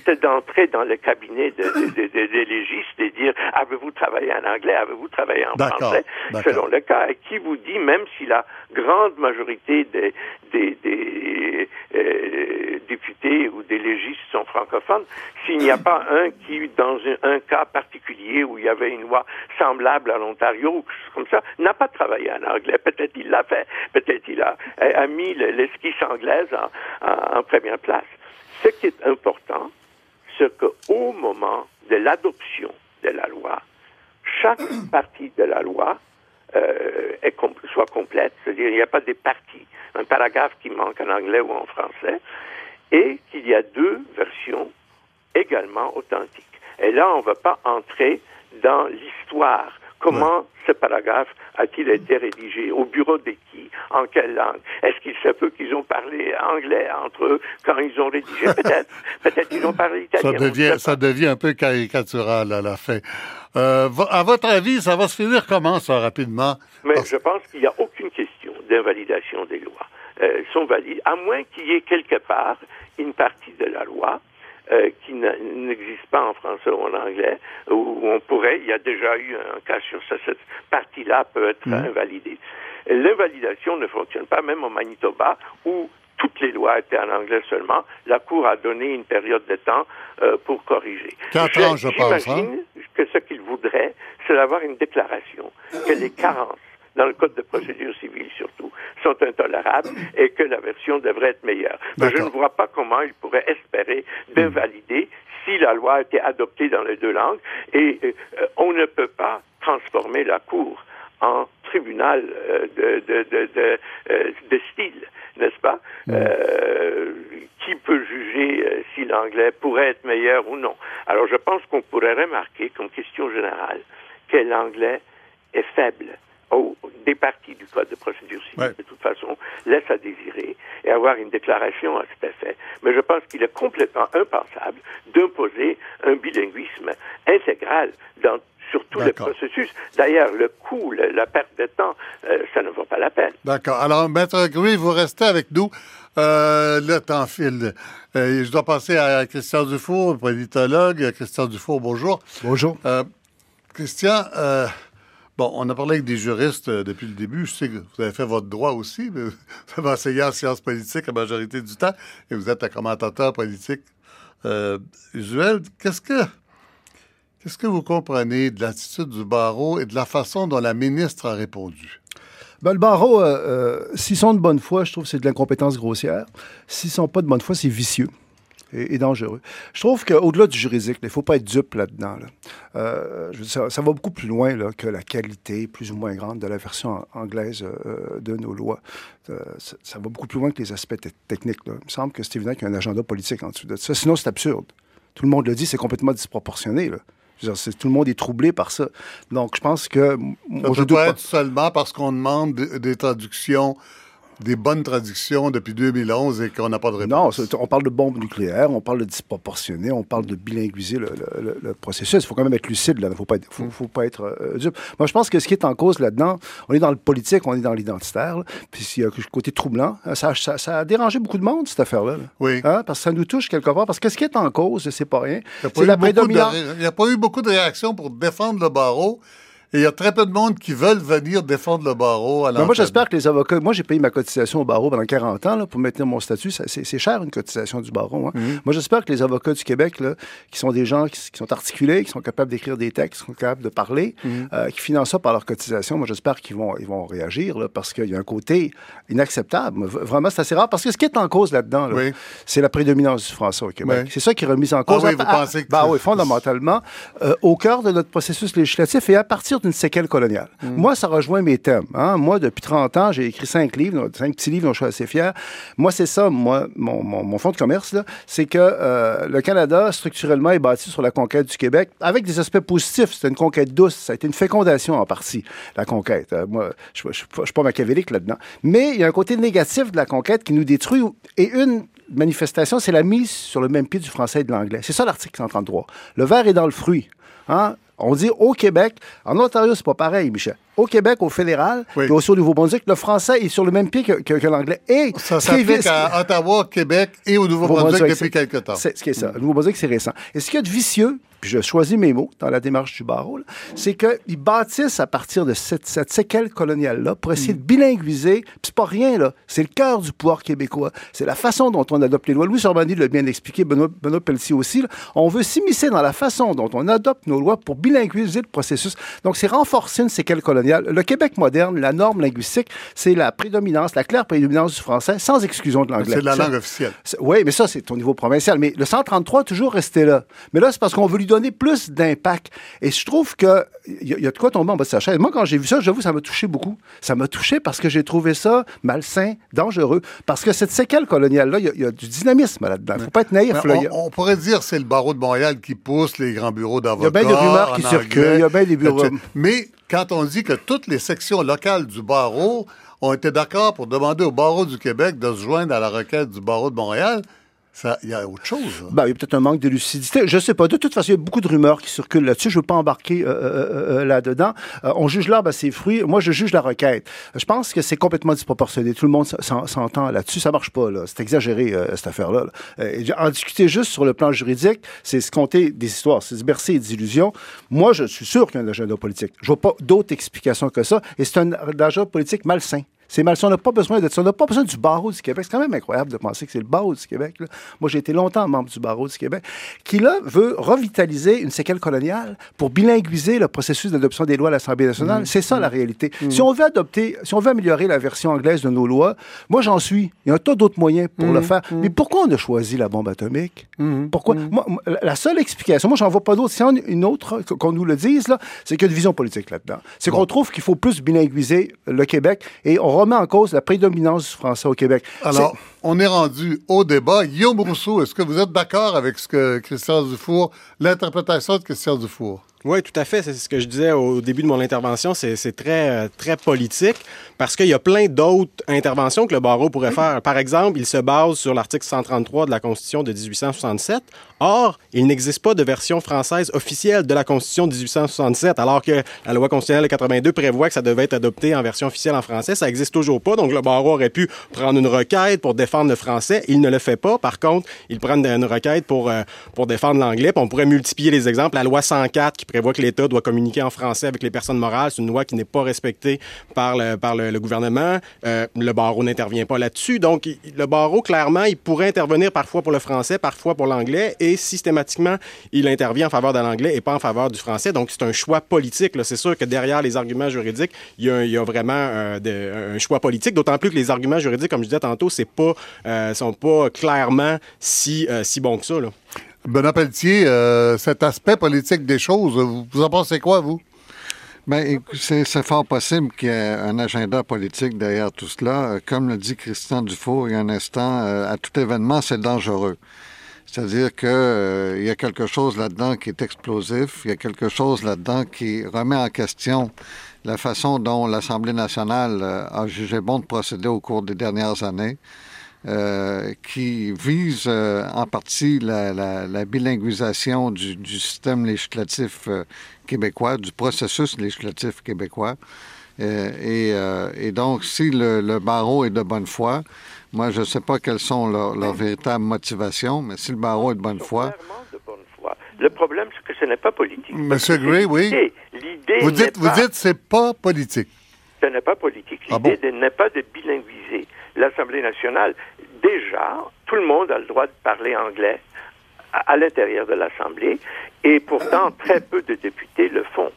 c'est d'entrer dans le cabinet des légistes et dire avez-vous travaillé en anglais, avez-vous travaillé en français, selon le cas. Et qui vous dit, même si la grande majorité des, des, euh, députés ou des légistes sont francophones, s'il n'y a pas un qui, dans un, cas particulier où il y avait une loi semblable à l'Ontario ou quelque chose comme ça, n'a pas travaillé en anglais. Peut-être il l'a fait, peut-être il a, a mis l'esquisse anglaise en, en première place. Ce qui est important, c'est qu'au moment de l'adoption de la loi, chaque partie de la loi euh, est soit complète, c'est-à-dire il n'y a pas des parties, un paragraphe qui manque en anglais ou en français, et qu'il y a deux versions également authentiques. Et là, on ne va pas entrer dans l'histoire Comment ce paragraphe a-t-il été rédigé? Au bureau de qui? En quelle langue? Est-ce qu'il se peut qu'ils ont parlé anglais entre eux quand ils ont rédigé? Peut-être. Peut-être qu'ils ont parlé italien. Ça devient, ça devient un peu caricatural à la fin. Euh, à votre avis, ça va se finir comment, ça, rapidement? Mais je pense qu'il n'y a aucune question d'invalidation des lois. Euh, sont valides, à moins qu'il y ait quelque part une partie de la loi euh, qui n'existe pas en français ou en anglais, où on pourrait, il y a déjà eu un cas sur ça, cette partie-là peut être mmh. invalidée. L'invalidation ne fonctionne pas, même au Manitoba, où toutes les lois étaient en anglais seulement. La Cour a donné une période de temps euh, pour corriger. Quatre ans, je pense. Hein? que ce qu'il voudrait, c'est d'avoir une déclaration que les carences dans le Code de procédure civile surtout, sont intolérables et que la version devrait être meilleure. Mais je ne vois pas comment il pourrait espérer d'invalider si la loi a été adoptée dans les deux langues et euh, on ne peut pas transformer la Cour en tribunal euh, de, de, euh, de style, n'est-ce pas? Euh, qui peut juger si l'anglais pourrait être meilleur ou non? Alors, je pense qu'on pourrait remarquer, comme question générale, que l'anglais est faible. Au, des parties du Code de procédure civile, de toute façon, laisse à désirer et avoir une déclaration à cet effet. Mais je pense qu'il est complètement impensable d'imposer un bilinguisme intégral dans sur tout le processus. D'ailleurs, le coût, la perte de temps, euh, ça ne vaut pas la peine. D'accord. Alors, Maître Grouy, vous restez avec nous. Euh, le temps file. Euh, je dois passer à Christian Dufour, politologue. Christian Dufour, bonjour. Bonjour. Christian, bon, on a parlé avec des juristes depuis le début. Je sais que vous avez fait votre droit aussi, mais vous avez enseigné en sciences politiques la majorité du temps et vous êtes un commentateur politique usuel. Qu'est-ce que Qu'est-ce que vous comprenez de l'attitude du barreau et de la façon dont la ministre a répondu? Ben, le barreau, euh, euh, s'ils sont de bonne foi, je trouve que c'est de l'incompétence grossière. S'ils sont pas de bonne foi, c'est vicieux et, dangereux. Je trouve qu'au-delà du juridique, il ne faut pas être dupe là-dedans. Euh, ça, va beaucoup plus loin que la qualité plus ou moins grande de la version anglaise de nos lois. Ça, va beaucoup plus loin que les aspects techniques. Il me semble que c'est évident qu'il y a un agenda politique en dessous de ça. Sinon, c'est absurde. Tout le monde le dit, c'est complètement disproportionné. Là tout le monde est troublé par ça. Donc, je pense que... Ça je doit être seulement parce qu'on demande des traductions des bonnes traductions depuis 2011 et qu'on n'a pas de réponse. Non, on parle de bombes nucléaires, on parle de disproportionné, on parle de bilinguiser le, processus. Il faut quand même être lucide, là. Il ne faut pas être, faut, pas être euh, dupe. Moi, je pense que ce qui est en cause là-dedans, on est dans le politique, on est dans l'identitaire, puis il y a le côté troublant. Ça, ça, a dérangé beaucoup de monde, cette affaire-là. Oui. Hein? Parce que ça nous touche quelque part. Parce que ce qui est en cause, c'est pas rien. Il n'y a pas eu beaucoup de réactions pour défendre le barreau. Et il y a très peu de monde qui veulent venir défendre le barreau à Moi, j'espère que les avocats. Moi, j'ai payé ma cotisation au barreau pendant 40 ans là, pour maintenir mon statut. C'est cher, une cotisation du barreau. Hein. Mhm. Moi, j'espère que les avocats du Québec, là, qui sont des gens qui, sont articulés, qui sont capables d'écrire des textes, qui sont capables de parler, mhm. euh, qui financent ça par leur cotisation, moi, j'espère qu'ils vont, ils vont réagir là, parce qu'il y a un côté inacceptable. Vraiment, c'est assez rare. Parce que ce qui est en cause là-dedans, c'est la prédominance du français au Québec. C'est ça qui est remis en cause. Ah oui, vous pensez que bah, oui, fondamentalement, euh, au cœur de notre processus législatif et à partir d'une séquelle coloniale. Mm. Moi, ça rejoint mes thèmes. Hein. Moi, depuis 30 ans, j'ai écrit cinq livres, cinq petits livres dont je suis assez fier. Moi, c'est ça, moi, mon, mon, fonds de commerce, c'est que euh, le Canada, structurellement, est bâti sur la conquête du Québec, avec des aspects positifs. C'est une conquête douce. Ça a été une fécondation en partie, la conquête. Euh, moi, je ne suis pas machiavélique là-dedans. Mais il y a un côté négatif de la conquête qui nous détruit. Et une manifestation, c'est la mise sur le même pied du français et de l'anglais. C'est ça l'article 133. Le verre est dans le fruit. Hein? On dit au Québec, en Ontario, c'est pas pareil, Michel. Au Québec, au fédéral, et aussi au Nouveau-Brunswick, le français est sur le même pied que, l'anglais. Et ça s'applique à Ottawa, Québec et au Nouveau-Brunswick depuis quelque temps. C'est ce qui est ça. Le Nouveau-Brunswick, c'est récent. Et ce qu'il y a de vicieux, puis je choisis mes mots dans la démarche du barreau, c'est qu'ils bâtissent à partir de cette, séquelle coloniale-là pour essayer de bilinguiser. Puis c'est pas rien, là. C'est le cœur du pouvoir québécois. C'est la façon dont on adopte les lois. Louis Sorbani l'a bien expliqué, Benoît, Benoît Pelletier aussi. On veut s'immiscer dans la façon dont on adopte nos lois pour bilinguiser le processus. Donc, c'est renforcer une séquelle coloniale. Le Québec moderne, la norme linguistique, c'est la prédominance, la claire prédominance du français, sans exclusion de l'anglais. C'est la langue officielle. Oui, mais ça, c'est au niveau provincial. Mais le 133 toujours resté là. Mais là, c'est parce qu'on veut lui donner plus d'impact. Et je trouve qu'il y, y, a de quoi tomber en bas de sa chaise. Moi, quand j'ai vu ça, j'avoue, ça m'a touché beaucoup. Ça m'a touché parce que j'ai trouvé ça malsain, dangereux. Parce que cette séquelle coloniale-là, il y, a du dynamisme là-dedans. Il ne faut pas être naïf. on, pourrait dire que c'est le barreau de Montréal qui pousse les grands bureaux d'avocats. Il y a bien des rumeurs qui circulent. Il y a bien des bureaux. Mais quand on dit que toutes les sections locales du barreau ont été d'accord pour demander au barreau du Québec de se joindre à la requête du barreau de Montréal, il y a autre chose. Ben, il y a peut-être un manque de lucidité. Je sais pas. De toute façon, il y a beaucoup de rumeurs qui circulent là-dessus. Je veux pas embarquer euh, euh, euh, là-dedans. on juge l'arbre à ses fruits. Moi, je juge la requête. Je pense que c'est complètement disproportionné. Tout le monde s'entend là-dessus. Ça marche pas. C'est exagéré, cette affaire-là. en discuter juste sur le plan juridique, c'est se compter des histoires. C'est se bercer d'illusions. Moi, je suis sûr qu'il y a un agenda politique. Je vois pas d'autre explication que ça. Et c'est un agenda politique malsain. C'est mal. Si on n'a pas besoin de ça, on n'a pas besoin du barreau du Québec. C'est quand même incroyable de penser que c'est le barreau du Québec. Moi, j'ai été longtemps membre du barreau du Québec, qui là veut revitaliser une séquelle coloniale pour bilinguiser le processus d'adoption des lois à l'Assemblée nationale. Mmh. C'est ça la mmh. réalité. Mmh. Si on veut adopter, si on veut améliorer la version anglaise de nos lois, moi j'en suis. Il y a un tas d'autres moyens pour le faire. Mais pourquoi on a choisi la bombe atomique? Pourquoi? Moi, La seule explication, moi j'en vois pas d'autre. Si on une autre qu'on nous le dise là, c'est qu'il y a une vision politique là-dedans. C'est qu'on trouve qu'il faut plus bilinguiser le Québec et on remet en cause la prédominance du français au Québec. Alors, on est rendu au débat. Guillaume Rousseau, est-ce que vous êtes d'accord avec ce que Christian Dufour, l'interprétation de Christian Dufour? Oui, tout à fait. C'est ce que je disais au début de mon intervention. C'est très, euh, très politique parce qu'il y a plein d'autres interventions que le barreau pourrait faire. Par exemple, il se base sur l'article 133 de la Constitution de 1867. Or, il n'existe pas de version française officielle de la Constitution de 1867, alors que la loi constitutionnelle de 82 prévoit que ça devait être adopté en version officielle en français. Ça n'existe toujours pas. Donc, le barreau aurait pu prendre une requête pour défendre le français. Il ne le fait pas. Par contre, il prend une requête pour, euh, pour défendre l'anglais. On pourrait multiplier les exemples. La loi 104 qui prévoit que l'État doit communiquer en français avec les personnes morales. C'est une loi qui n'est pas respectée par le, par le, gouvernement. Euh, le barreau n'intervient pas là-dessus. Donc, le barreau, clairement, il pourrait intervenir parfois pour le français, parfois pour l'anglais, et systématiquement, il intervient en faveur de l'anglais et pas en faveur du français. Donc, c'est un choix politique. C'est sûr que derrière les arguments juridiques, il y a, vraiment euh, un choix politique, d'autant plus que les arguments juridiques, comme je disais tantôt, c'est pas, euh, sont pas clairement si, si bons que ça. Benoît Pelletier, euh, cet aspect politique des choses, vous en pensez quoi, vous? Bien, c'est fort possible qu'il y ait un agenda politique derrière tout cela. Comme le dit Christian Dufour il y a un instant, euh, à tout événement, c'est dangereux. C'est-à-dire qu'il euh, y a quelque chose là-dedans qui est explosif, il y a quelque chose là-dedans qui remet en question la façon dont l'Assemblée nationale a jugé bon de procéder au cours des dernières années. Euh, qui vise euh, en partie la, bilinguisation du, système législatif euh, québécois, du processus législatif québécois. Et, donc, si le, barreau est de bonne foi, moi, je ne sais pas quelles sont leurs, véritables motivations, mais si le barreau est de bonne foi... De bonne foi. Le problème, c'est que ce n'est pas politique. Monsieur Gray, oui. L'idée vous dites, vous dites c'est pas politique. Ce n'est pas politique. Ah l'idée n'est pas de bilinguiser l'Assemblée nationale, déjà, tout le monde a le droit de parler anglais à, l'intérieur de l'Assemblée, et pourtant très peu de députés le font.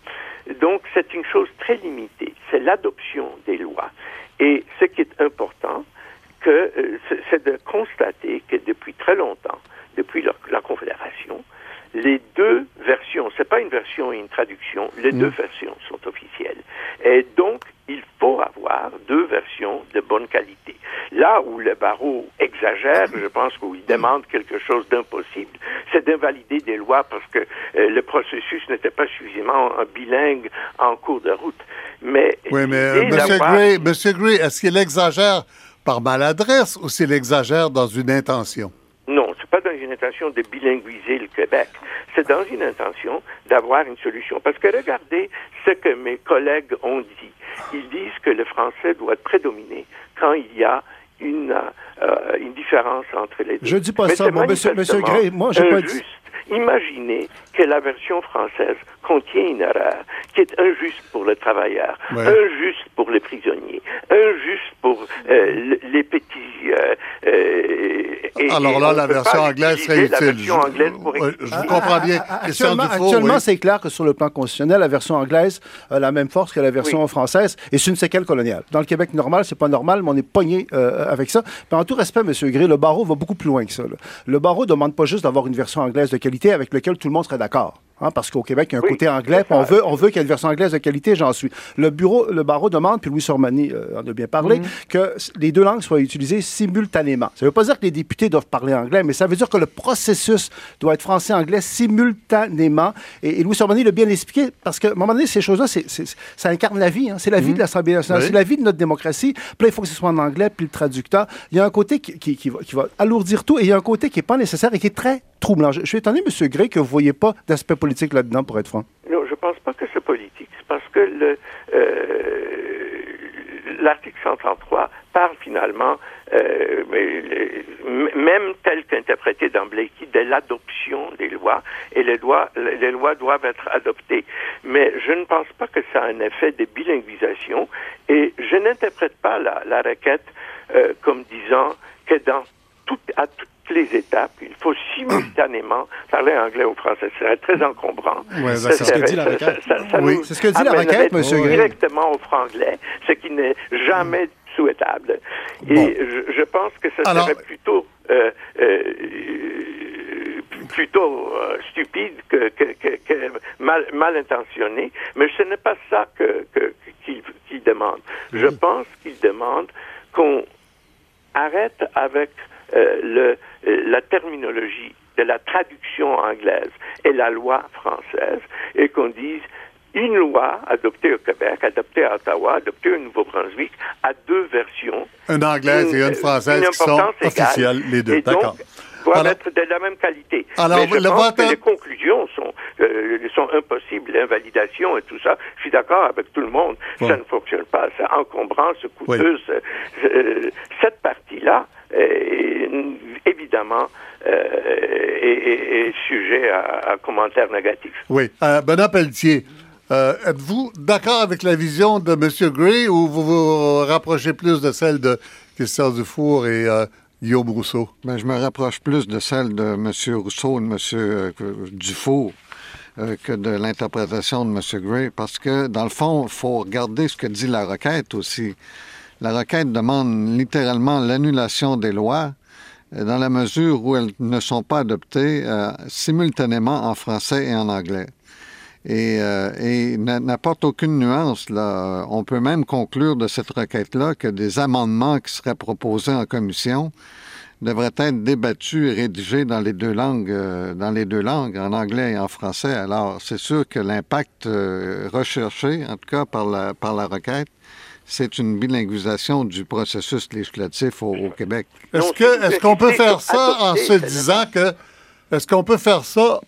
Donc c'est une chose très limitée, c'est l'adoption des lois. Et ce qui est important, que, euh, c'est de constater que depuis très longtemps, depuis la, Confédération, les deux versions, c'est pas une version et une traduction, les deux mm. versions sont officielles. Et donc, il faut avoir deux versions de bonne qualité. Là où le barreau exagère, je pense qu'il demande quelque chose d'impossible, c'est d'invalider des lois parce que euh, le processus n'était pas suffisamment bilingue en cours de route. Mais oui, mais euh, Monsieur Gray, Monsieur Gray, est-ce qu'il exagère par maladresse ou s'il exagère dans une intention? Non, c'est pas dans une intention de bilinguiser le Québec. C'est dans une intention d'avoir une solution. Parce que regardez ce que mes collègues ont dit. Ils disent que le français doit prédominer quand il y a une, euh, une différence entre les deux. Je dis pas ça, moi, monsieur, monsieur Gray, moi, j'ai pas dit... Imaginez que la version française contient une erreur qui est injuste pour le travailleur, injuste pour les prisonniers, injuste pour euh, les petits. Euh, euh, Alors là, la version anglaise serait utile. je, vous comprends bien. Actuellement, c'est clair que sur le plan constitutionnel, la version anglaise a la même force que la version française et c'est une séquelle coloniale. Dans le Québec normal, c'est pas normal, mais on est pogné avec ça. Mais en tout respect, M. Gray, le barreau va beaucoup plus loin que ça. Le barreau ne demande pas juste d'avoir une version anglaise de avec laquelle tout le monde serait d'accord. Hein, parce qu'au Québec, il y a un côté anglais, on veut, on veut qu'il y ait une version anglaise de qualité, j'en suis. Le bureau, le barreau demande, puis Louis Sormani euh, en a bien parlé, Mhm. que les deux langues soient utilisées simultanément. Ça ne veut pas dire que les députés doivent parler anglais, mais ça veut dire que le processus doit être français-anglais simultanément. Et, et Louis Sormani l'a bien expliqué, parce qu'à un moment donné, ces choses-là, ça incarne la vie. hein. C'est la vie de l'Assemblée nationale, Mhm. Oui. c'est la vie de notre démocratie. Puis là, il faut que ce soit en anglais, puis le traducteur. Il y a un côté qui, qui- qui va, qui va alourdir tout, et il y a un côté qui n'est pas nécessaire et qui est très troublant. Je, je suis étonné, M. Gray, que vous ne voyez pas d'aspect politique là-dedans, pour être franc? Non, je pense pas que c'est politique. C'est parce que euh, l'article 133 parle finalement, euh, même tel qu'interprété dans Blakey, de l'adoption des lois, et les lois, les lois doivent être adoptées. Mais je ne pense pas que ça a un effet de bilinguisation, et je n'interprète pas la, requête euh, comme disant que dans tout, à toutes les étapes, il faut simultanément parler anglais ou français. Ce serait très encombrant. Ouais, d'accord. C'est ce que dit la requête. ça- ça Oui. C'est ce que dit la requête. Directement au franglais, ce qui n'est jamais souhaitable. Et Bon. je, je pense que ce Alors- serait plutôt euh, euh, plutôt euh, stupide que, que, que- que mal, mal intentionné, mais ce n'est pas ça que, qu'il qu'il demande. Je pense qu'il demande qu'on arrête avec euh, le, la terminologie de la traduction anglaise et la loi française et qu'on dise une loi adoptée au Québec, adoptée à Ottawa, adoptée au Nouveau-Brunswick a deux versions. Une anglaise et une française une qui sont officielles, les deux. D'accord. doivent Alors- être de la même qualité. Alors, Mais je le pense que les conclusions sont, euh, sont impossibles, l'invalidation et tout ça. Je suis d'accord avec tout le monde. Bon. Ça ne fonctionne pas. C'est encombrant, c'est coûteux. c'est- cette partie-là, évidemment, euh, est, est- est sujet à, à commentaires négatifs. Oui. Euh, Benoît Pelletier, euh, êtes-vous d'accord avec la vision de M. Gray ou vous vous rapprochez plus de celle de Christian Dufour et euh, Guillaume Rousseau? Ben, je me rapproche plus de celle de M. Rousseau et de M. euh, Dufour que de l'interprétation de M. Gray, parce que, dans le fond, il faut regarder ce que dit la requête aussi. La requête demande littéralement l'annulation des lois euh, dans la mesure où elles ne sont pas adoptées euh, simultanément en français et en anglais. Et, euh, n'apporte aucune nuance. Là. On peut même conclure de cette requête-là que des amendements qui seraient proposés en commission devraient être débattus et rédigés dans les deux langues, euh, dans les deux langues, en anglais et en français. Alors, c'est sûr que l'impact euh, recherché, en tout cas par la, par la requête, c'est une bilinguisation du processus législatif au, au Québec. Est-ce que qu'on peut faire ça en se disant que est-ce qu'on peut faire ça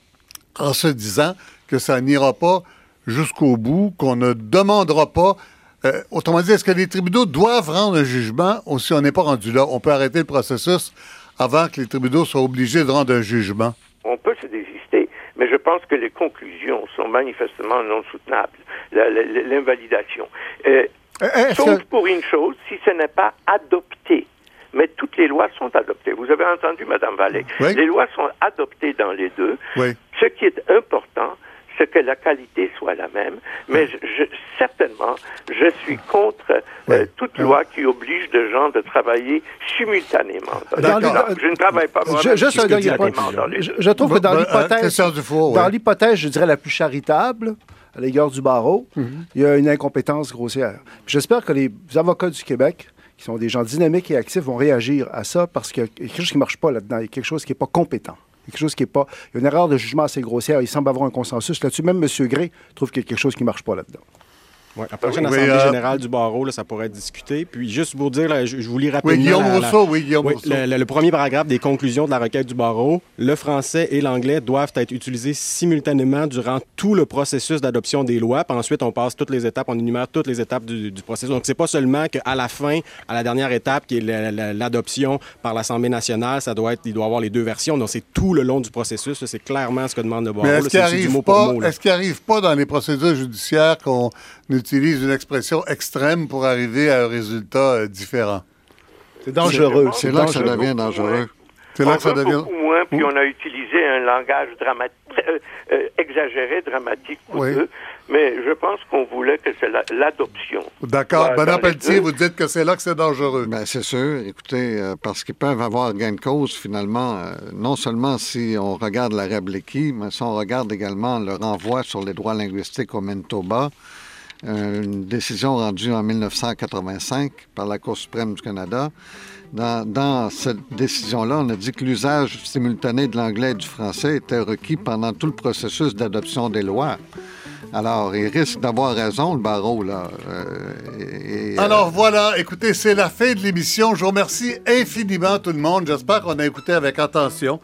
en se disant que ça n'ira pas jusqu'au bout, qu'on ne demandera pas euh, autrement dit, est-ce que les tribunaux doivent rendre un jugement ou si on n'est pas rendu là, on peut arrêter le processus avant que les tribunaux soient obligés de rendre un jugement? On peut se désister, mais je pense que les conclusions sont manifestement non soutenables. L'invalidation. Euh, Sauf que- pour une chose, si ce n'est pas adopté. Mais toutes les lois sont adoptées. Vous avez entendu, Madame Vallée. Oui. Les lois sont adoptées dans les deux. Oui. Ce qui est important, c'est que la qualité soit la même. Mais je, je- certainement, je suis contre euh, Oui. toute loi qui oblige des gens de travailler simultanément. dans les je ne travaille pas moi Je- juste un dernier point. Je, trouve que dans Ben, euh, l'hypothèse, dans l'hypothèse, je dirais la plus charitable à l'égard du barreau, Mhm. il y a une incompétence grossière. J'espère que les avocats du Québec, qui sont des gens dynamiques et actifs, vont réagir à ça parce qu'il y a quelque chose qui ne marche pas là-dedans. Il y a quelque chose qui n'est pas compétent. Il y a quelque chose qui est pas. Il y a une erreur de jugement assez grossière. Il semble avoir un consensus là-dessus. Même M. Gray trouve qu'il y a quelque chose qui ne marche pas là-dedans. Ouais, la prochaine Oui, Assemblée euh, générale du barreau, là, ça pourrait être discuté. Puis juste pour dire, là, je, je vous lis rapidement... Oui, Guillaume la- la- Rousseau, oui, Guillaume Oui, Rousseau. le, le- le premier paragraphe des conclusions de la requête du barreau, le français et l'anglais doivent être utilisés simultanément durant tout le processus d'adoption des lois. Puis ensuite, on passe toutes les étapes, on énumère toutes les étapes du, du processus. Donc, c'est pas seulement qu'à la fin, à la dernière étape, qui est la- la- l'adoption par l'Assemblée nationale, ça doit être, il doit avoir les deux versions. Donc, c'est tout le long du processus. C'est clairement ce que demande le barreau. Est-ce qu'il aussi du arrive mot pour pas, mot, arrive pas dans les procédures judiciaires qu'on utilise une expression extrême pour arriver à un résultat euh, différent? C'est dangereux. C'est là que ça devient dangereux. C'est là On que ça devient. beaucoup moins puis on a utilisé un langage dramatique, euh, euh, exagéré, dramatique, coûteux. Mais je pense qu'on voulait que c'est l'adoption. D'accord. Bernard Pelletier, vous dites que c'est là que c'est dangereux. Ben, c'est sûr. Écoutez, euh, parce qu'ils peuvent avoir gain de cause, finalement, non seulement si on regarde la Blakey, mais si on regarde également le renvoi sur les droits linguistiques au Manitoba, une décision rendue en 1985 par la Cour suprême du Canada. Dans, cette décision-là, on a dit que l'usage simultané de l'anglais et du français était requis pendant tout le processus d'adoption des lois. Alors, il risque d'avoir raison, le barreau, là. Euh, euh, Alors, voilà, écoutez, c'est la fin de l'émission. Je vous remercie infiniment tout le monde. J'espère qu'on a écouté avec attention.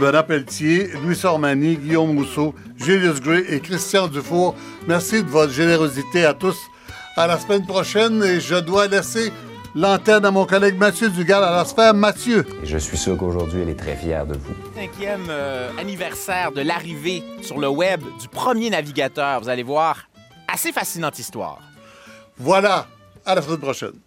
Bernard Pelletier, Louis Sormani, Guillaume Mousseau, Julius Gray et Christian Dufour. Merci de votre générosité à tous. À la semaine prochaine et je dois laisser l'antenne à mon collègue Mathieu Dugal à la sphère. Mathieu. je suis sûr qu'aujourd'hui, elle est très fière de vous. Cinquième euh, anniversaire de l'arrivée sur le web du premier navigateur. Vous allez voir, assez fascinante histoire. Voilà. À la semaine prochaine.